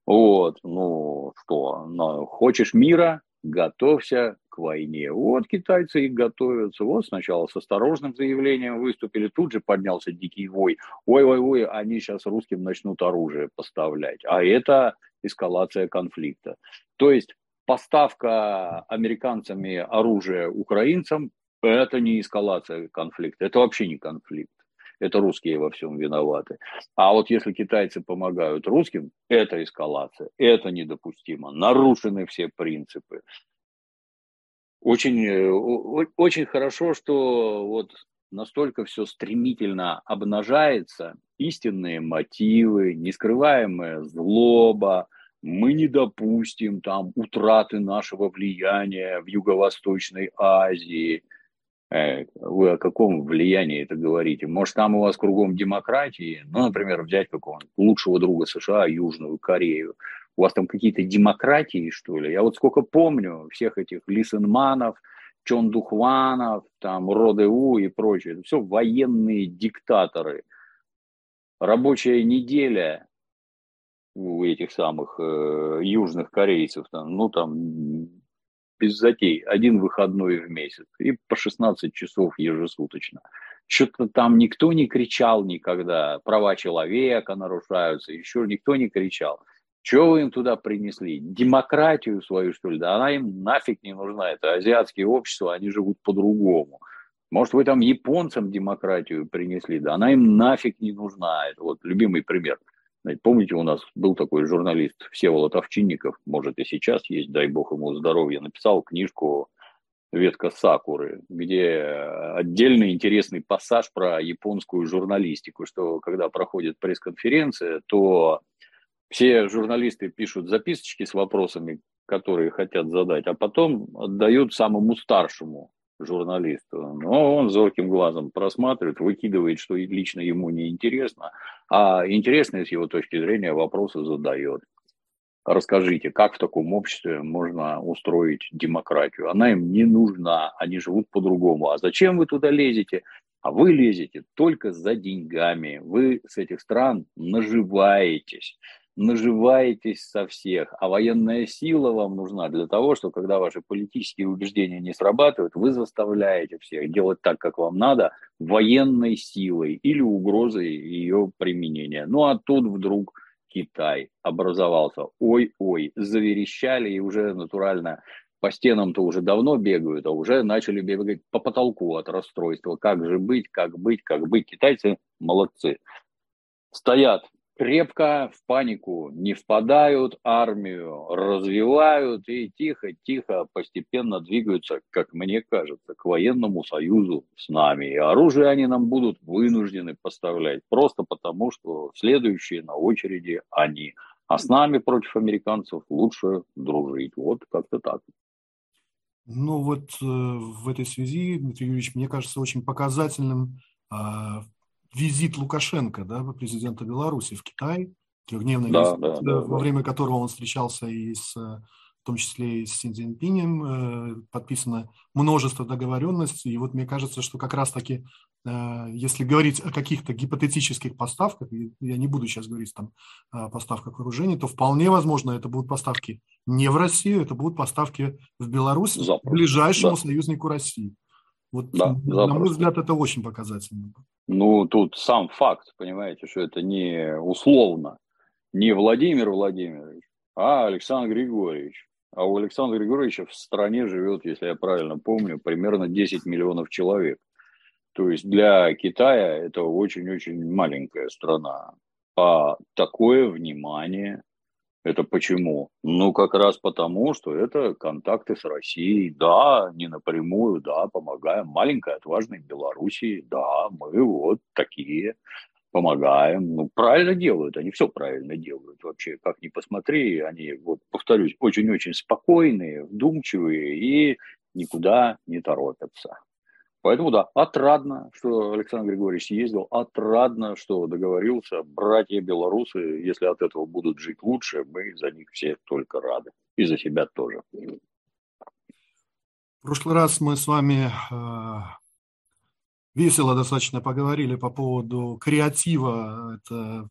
Вот, ну что, ну, хочешь мира, готовься к войне. Вот китайцы и готовятся. Вот сначала с осторожным заявлением выступили, тут же поднялся дикий вой. Ой-ой-ой, они сейчас русским начнут оружие поставлять. А это эскалация конфликта. То есть поставка американцами оружия украинцам – это не эскалация конфликта, это вообще не конфликт это русские во всем виноваты. А вот если китайцы помогают русским, это эскалация, это недопустимо, нарушены все принципы. Очень, э, очень хорошо, что вот настолько все стремительно обнажается, истинные мотивы, нескрываемая злоба, мы не допустим там утраты нашего влияния в Юго-Восточной Азии – вы о каком влиянии это говорите? Может, там у вас кругом демократии? Ну, например, взять какого-нибудь лучшего друга США, Южную Корею. У вас там какие-то демократии, что ли? Я вот сколько помню всех этих Лисенманов, Чон Духванов, там, Родеу и прочее. Это все военные диктаторы. Рабочая неделя у этих самых э, южных корейцев, там, ну, там, без затей, один выходной в месяц и по 16 часов ежесуточно. Что-то там никто не кричал никогда, права человека нарушаются, еще никто не кричал. Чего вы им туда принесли? Демократию свою, что ли? Да она им нафиг не нужна. Это азиатские общества, они живут по-другому. Может, вы там японцам демократию принесли? Да она им нафиг не нужна. Это вот любимый пример. Помните, у нас был такой журналист Всеволод Овчинников, может и сейчас есть, дай бог ему здоровья, написал книжку «Ветка сакуры», где отдельный интересный пассаж про японскую журналистику, что когда проходит пресс-конференция, то все журналисты пишут записочки с вопросами, которые хотят задать, а потом отдают самому старшему журналисту. Но он зорким глазом просматривает, выкидывает, что лично ему не интересно, а интересные с его точки зрения вопросы задает. Расскажите, как в таком обществе можно устроить демократию? Она им не нужна, они живут по-другому. А зачем вы туда лезете? А вы лезете только за деньгами. Вы с этих стран наживаетесь наживаетесь со всех, а военная сила вам нужна для того, что когда ваши политические убеждения не срабатывают, вы заставляете всех делать так, как вам надо, военной силой или угрозой ее применения. Ну а тут вдруг Китай образовался. Ой-ой, заверещали и уже натурально по стенам-то уже давно бегают, а уже начали бегать по потолку от расстройства. Как же быть, как быть, как быть. Китайцы молодцы. Стоят крепко в панику не впадают, армию развивают и тихо-тихо постепенно двигаются, как мне кажется, к военному союзу с нами. И оружие они нам будут вынуждены поставлять просто потому, что следующие на очереди они. А с нами против американцев лучше дружить. Вот как-то так. Ну вот э, в этой связи, Дмитрий Юрьевич, мне кажется очень показательным э, визит Лукашенко, да, президента Беларуси в Китай, трехдневный да, визит, да, да, во время которого он встречался и с, в том числе и с Си Цзиньпинем, э, подписано множество договоренностей. И вот мне кажется, что как раз-таки, э, если говорить о каких-то гипотетических поставках, я не буду сейчас говорить там о поставках вооружений, то вполне возможно это будут поставки не в Россию, это будут поставки в Беларусь, Запросто. ближайшему да. союзнику России. Вот, да, на мой взгляд, это очень показательно. Ну, тут сам факт, понимаете, что это не условно, не Владимир Владимирович, а Александр Григорьевич. А у Александра Григорьевича в стране живет, если я правильно помню, примерно 10 миллионов человек. То есть для Китая это очень-очень маленькая страна. А такое внимание это почему? Ну, как раз потому, что это контакты с Россией. Да, не напрямую, да, помогаем. Маленькой, отважной Белоруссии, да, мы вот такие помогаем. Ну, правильно делают, они все правильно делают вообще. Как ни посмотри, они, вот, повторюсь, очень-очень спокойные, вдумчивые и никуда не торопятся. Поэтому да, отрадно, что Александр Григорьевич съездил, отрадно, что договорился. Братья белорусы, если от этого будут жить лучше, мы за них все только рады. И за себя тоже. В прошлый раз мы с вами э, весело достаточно поговорили по поводу креатива это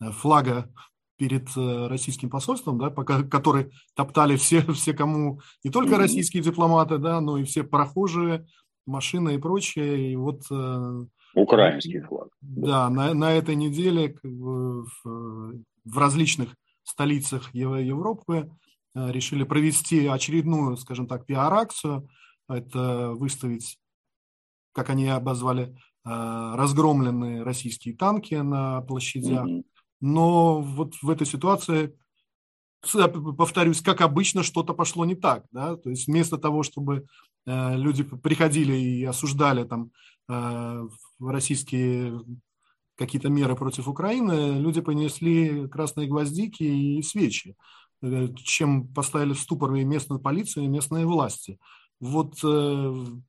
э, флага перед э, российским посольством, да, пока, который топтали все, все, кому не только российские дипломаты, да, но и все прохожие, машина и прочее. И вот, э, Украинский флаг. Да, на, на этой неделе как бы, в, в различных столицах Европы э, решили провести очередную, скажем так, пиар-акцию. Это выставить, как они обозвали, э, разгромленные российские танки на площадях. Mm-hmm. Но вот в этой ситуации повторюсь, как обычно, что-то пошло не так. Да? То есть вместо того, чтобы э, люди приходили и осуждали там э, российские какие-то меры против Украины, люди понесли красные гвоздики и свечи, э, чем поставили в ступор и местную полицию, и местные власти. Вот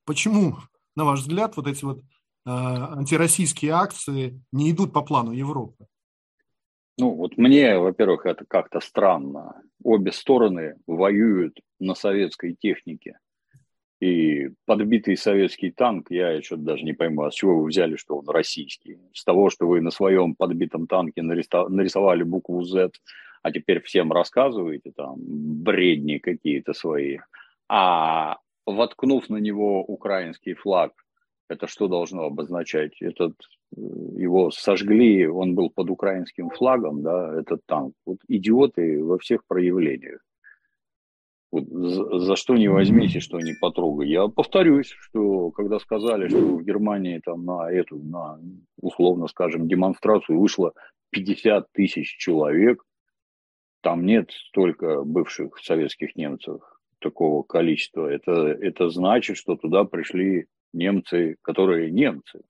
почему на ваш взгляд, вот эти вот э, антироссийские акции не идут по плану Европы? Ну, вот мне, во-первых, это как-то странно. Обе стороны воюют на советской технике. И подбитый советский танк, я что-то даже не пойму, а с чего вы взяли, что он российский? С того, что вы на своем подбитом танке нарисовали букву Z, а теперь всем рассказываете там бредни какие-то свои. А воткнув на него украинский флаг, это что должно обозначать? Этот э, его сожгли, он был под украинским флагом, да, этот танк. Вот идиоты во всех проявлениях. Вот за, за что не возьмите, что не потрогай. Я повторюсь, что когда сказали, что в Германии там на эту, на условно скажем, демонстрацию вышло 50 тысяч человек, там нет столько бывших советских немцев, такого количества. Это, это значит, что туда пришли немцы, которые немцы,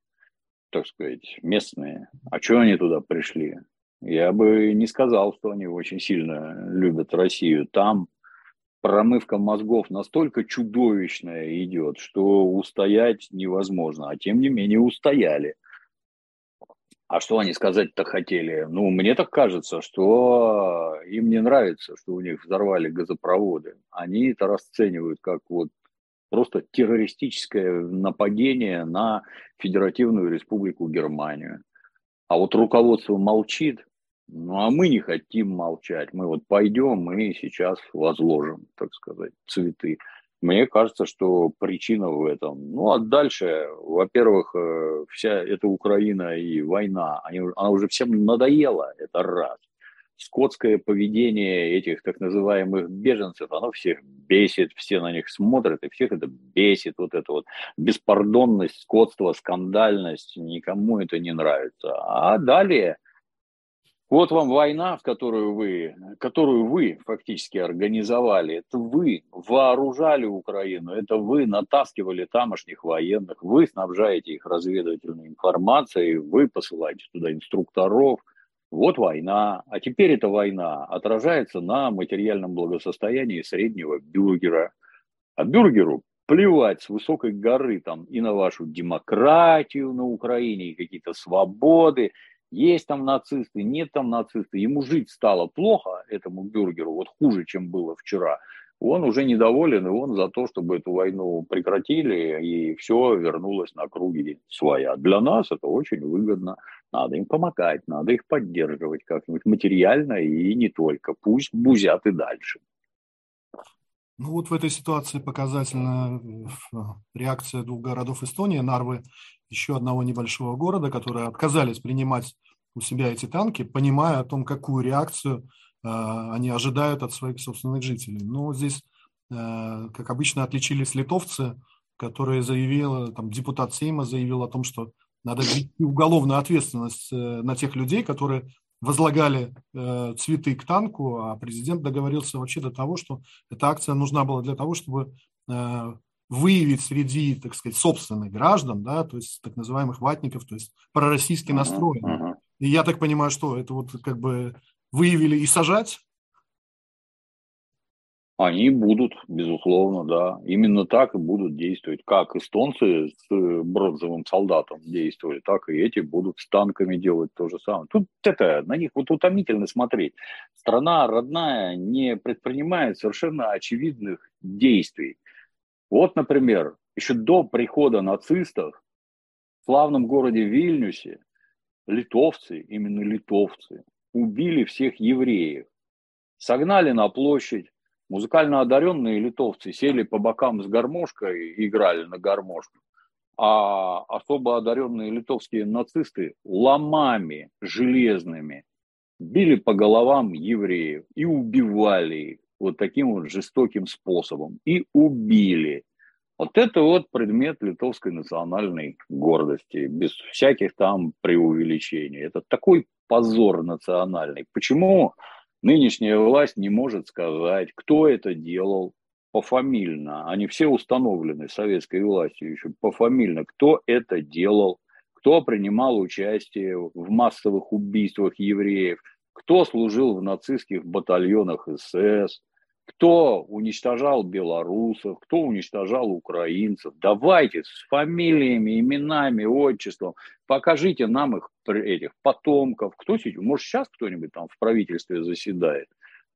так сказать, местные. А что они туда пришли? Я бы не сказал, что они очень сильно любят Россию. Там промывка мозгов настолько чудовищная идет, что устоять невозможно. А тем не менее устояли – а что они сказать-то хотели? Ну, мне так кажется, что им не нравится, что у них взорвали газопроводы. Они это расценивают как вот просто террористическое нападение на Федеративную Республику Германию. А вот руководство молчит, ну а мы не хотим молчать. Мы вот пойдем и сейчас возложим, так сказать, цветы. Мне кажется, что причина в этом. Ну, а дальше, во-первых, э, вся эта Украина и война, они, она уже всем надоела, это раз. Скотское поведение этих так называемых беженцев, оно всех бесит, все на них смотрят, и всех это бесит, вот это вот беспардонность, скотство, скандальность, никому это не нравится. А далее вот вам война, в которую вы, которую вы фактически организовали. Это вы вооружали Украину, это вы натаскивали тамошних военных, вы снабжаете их разведывательной информацией, вы посылаете туда инструкторов. Вот война. А теперь эта война отражается на материальном благосостоянии среднего бюргера. А бюргеру плевать с высокой горы там и на вашу демократию на Украине, и какие-то свободы, есть там нацисты, нет там нацисты. Ему жить стало плохо, этому бюргеру, вот хуже, чем было вчера. Он уже недоволен, и он за то, чтобы эту войну прекратили, и все вернулось на круги своя. Для нас это очень выгодно. Надо им помогать, надо их поддерживать как-нибудь материально и не только. Пусть бузят и дальше. Ну вот в этой ситуации показательна э, реакция двух городов Эстонии, Нарвы еще одного небольшого города, которые отказались принимать у себя эти танки, понимая о том, какую реакцию э, они ожидают от своих собственных жителей. Но здесь, э, как обычно, отличились литовцы, которые заявили, там, депутат Сейма заявил о том, что надо ввести уголовную ответственность э, на тех людей, которые возлагали э, цветы к танку, а президент договорился вообще до того, что эта акция нужна была для того, чтобы э, выявить среди, так сказать, собственных граждан, да, то есть так называемых ватников, то есть пророссийски настроенных. И я так понимаю, что это вот как бы выявили и сажать? Они будут, безусловно, да. Именно так и будут действовать. Как эстонцы с э, бронзовым солдатом действовали, так и эти будут с танками делать то же самое. Тут это, на них вот утомительно смотреть. Страна родная не предпринимает совершенно очевидных действий. Вот, например, еще до прихода нацистов в славном городе Вильнюсе литовцы, именно литовцы, убили всех евреев. Согнали на площадь, музыкально одаренные литовцы сели по бокам с гармошкой и играли на гармошку, а особо одаренные литовские нацисты ломами железными били по головам евреев и убивали их вот таким вот жестоким способом и убили. Вот это вот предмет литовской национальной гордости, без всяких там преувеличений. Это такой позор национальный. Почему нынешняя власть не может сказать, кто это делал пофамильно? Они все установлены советской властью еще пофамильно. Кто это делал? Кто принимал участие в массовых убийствах евреев? Кто служил в нацистских батальонах СС? Кто уничтожал белорусов, кто уничтожал украинцев. Давайте с фамилиями, именами, отчеством. Покажите нам их, этих потомков. Кто сейчас, может, сейчас кто-нибудь там в правительстве заседает.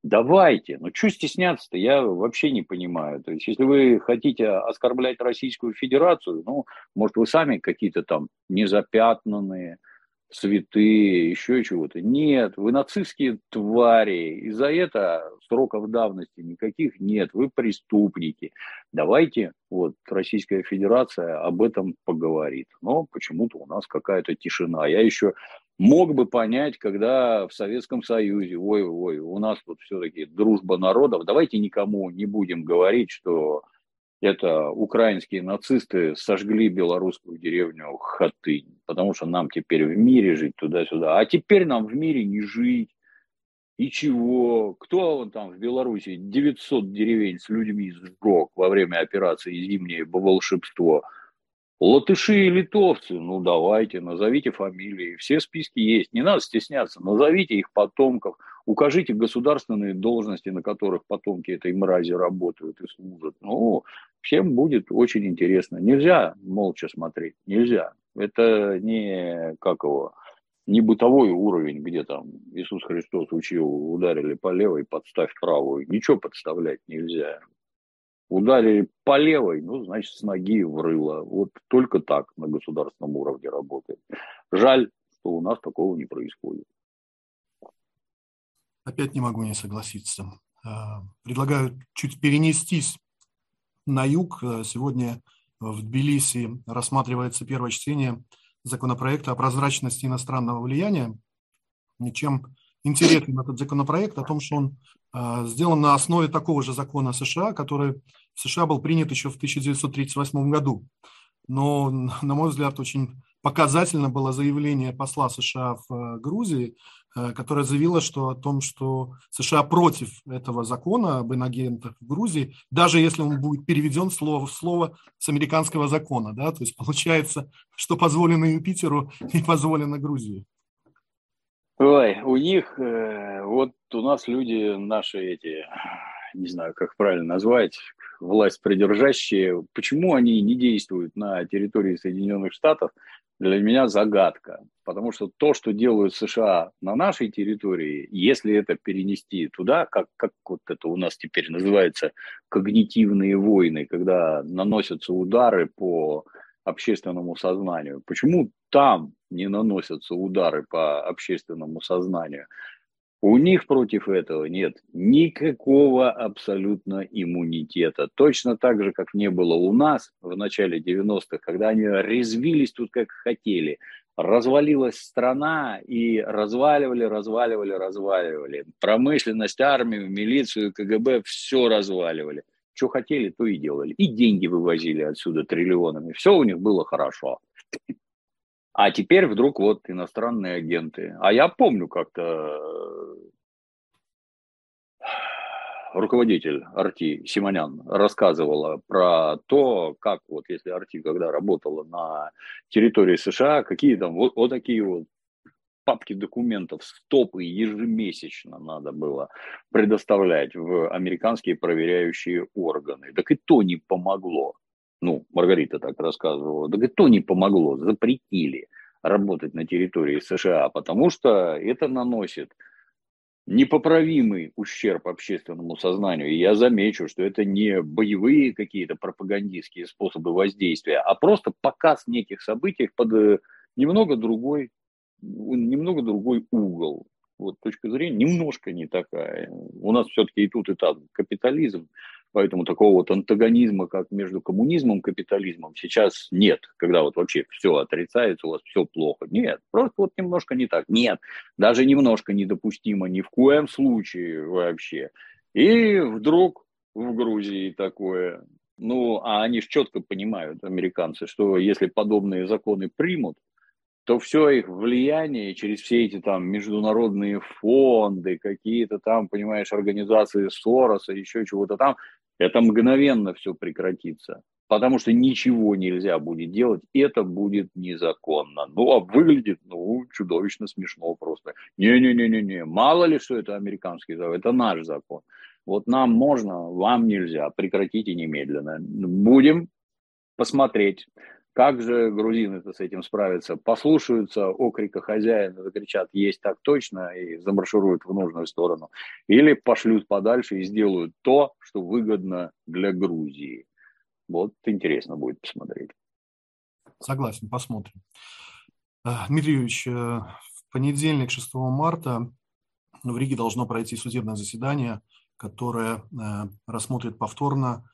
Давайте. Ну, что стесняться-то, я вообще не понимаю. То есть, если вы хотите оскорблять Российскую Федерацию, ну, может, вы сами какие-то там незапятнанные, святые, еще чего-то. Нет, вы нацистские твари, и за это сроков давности никаких нет, вы преступники. Давайте, вот, Российская Федерация об этом поговорит. Но почему-то у нас какая-то тишина. Я еще мог бы понять, когда в Советском Союзе, ой-ой, у нас тут все-таки дружба народов, давайте никому не будем говорить, что это украинские нацисты сожгли белорусскую деревню Хатынь, потому что нам теперь в мире жить туда-сюда. А теперь нам в мире не жить. И чего? Кто он там в Беларуси 900 деревень с людьми сжег во время операции «Зимнее волшебство»? Латыши и литовцы, ну давайте, назовите фамилии, все списки есть, не надо стесняться, назовите их потомков, укажите государственные должности, на которых потомки этой мрази работают и служат. Ну, всем будет очень интересно. Нельзя молча смотреть, нельзя. Это не, как его, не бытовой уровень, где там Иисус Христос учил, ударили по левой, подставь правую. Ничего подставлять нельзя. Ударили по левой, ну, значит, с ноги врыло. Вот только так на государственном уровне работает. Жаль, что у нас такого не происходит. Опять не могу не согласиться. А, предлагаю чуть перенестись на юг. Сегодня в Тбилиси рассматривается первое чтение законопроекта о прозрачности иностранного влияния. Чем интересен этот законопроект? О том, что он а, сделан на основе такого же закона США, который в США был принят еще в 1938 году. Но, на мой взгляд, очень показательно было заявление посла США в э, Грузии, э, которая заявила что, о том, что США против этого закона об инагентах в Грузии, даже если он будет переведен слово в слово с американского закона. Да? То есть получается, что позволено Юпитеру, не позволено Грузии. Ой, у них, э, вот у нас люди наши эти, не знаю, как правильно назвать, власть придержащие, почему они не действуют на территории Соединенных Штатов, для меня загадка. Потому что то, что делают США на нашей территории, если это перенести туда, как, как вот это у нас теперь называется, когнитивные войны, когда наносятся удары по общественному сознанию, почему там не наносятся удары по общественному сознанию? У них против этого нет никакого абсолютно иммунитета. Точно так же, как не было у нас в начале 90-х, когда они резвились тут как хотели. Развалилась страна и разваливали, разваливали, разваливали. Промышленность, армию, милицию, КГБ все разваливали. Что хотели, то и делали. И деньги вывозили отсюда триллионами. Все у них было хорошо. А теперь вдруг вот иностранные агенты. А я помню как-то э, руководитель Арти Симонян рассказывала про то, как вот если Арти когда работала на территории США, какие там вот, вот такие вот папки документов, стопы ежемесячно надо было предоставлять в американские проверяющие органы. Так и то не помогло ну, Маргарита так рассказывала, да то не помогло, запретили работать на территории США, потому что это наносит непоправимый ущерб общественному сознанию. И я замечу, что это не боевые какие-то пропагандистские способы воздействия, а просто показ неких событий под э, немного другой, немного другой угол. Вот точка зрения немножко не такая. У нас все-таки и тут, и там капитализм. Поэтому такого вот антагонизма, как между коммунизмом и капитализмом, сейчас нет, когда вот вообще все отрицается, у вас все плохо. Нет, просто вот немножко не так. Нет, даже немножко недопустимо ни в коем случае вообще. И вдруг в Грузии такое. Ну, а они же четко понимают, американцы, что если подобные законы примут, то все их влияние через все эти там международные фонды, какие-то там, понимаешь, организации Сороса, еще чего-то там, это мгновенно все прекратится. Потому что ничего нельзя будет делать, это будет незаконно. Ну, а выглядит, ну, чудовищно смешно просто. Не-не-не-не-не, мало ли, что это американский закон, это наш закон. Вот нам можно, вам нельзя. Прекратите немедленно. Будем посмотреть, как же грузины-то с этим справятся? Послушаются окрика хозяина, закричат «есть так точно» и замаршируют в нужную сторону. Или пошлют подальше и сделают то, что выгодно для Грузии. Вот интересно будет посмотреть. Согласен, посмотрим. Э, Дмитрий Юрьевич, э, в понедельник, 6 марта, в Риге должно пройти судебное заседание, которое э, рассмотрит повторно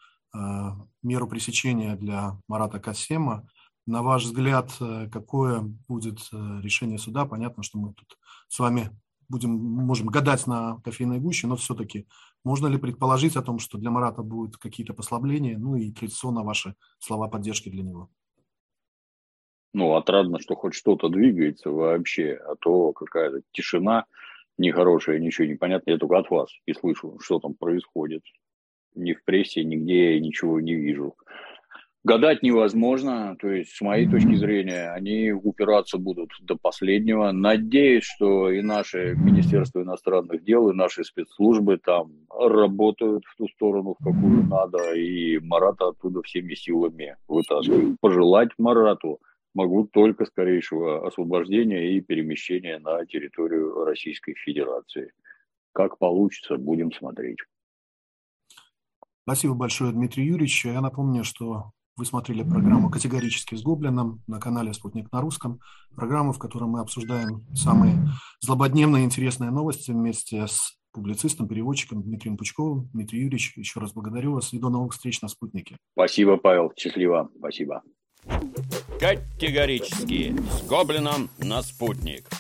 меру пресечения для Марата Касема. На ваш взгляд, какое будет решение суда? Понятно, что мы тут с вами будем, можем гадать на кофейной гуще, но все-таки можно ли предположить о том, что для Марата будут какие-то послабления, ну и традиционно ваши слова поддержки для него? ну, отрадно, что хоть что-то двигается вообще, а то какая-то тишина нехорошая, ничего не понятно. Я только от вас и слышу, что там происходит. Ни в прессе, нигде ничего не вижу. Гадать невозможно, то есть с моей точки зрения они упираться будут до последнего. Надеюсь, что и наше Министерство иностранных дел, и наши спецслужбы там работают в ту сторону, в какую надо, и Марата оттуда всеми силами вытаскивают. Пожелать Марату могу только скорейшего освобождения и перемещения на территорию Российской Федерации. Как получится, будем смотреть. Спасибо большое, Дмитрий Юрьевич. Я напомню, что вы смотрели программу «Категорически с Гоблином» на канале «Спутник на русском». Программу, в которой мы обсуждаем самые злободневные и интересные новости вместе с публицистом, переводчиком Дмитрием Пучковым. Дмитрий Юрьевич, еще раз благодарю вас и до новых встреч на «Спутнике». Спасибо, Павел. Счастливо. Спасибо. Категорически с Гоблином на спутник.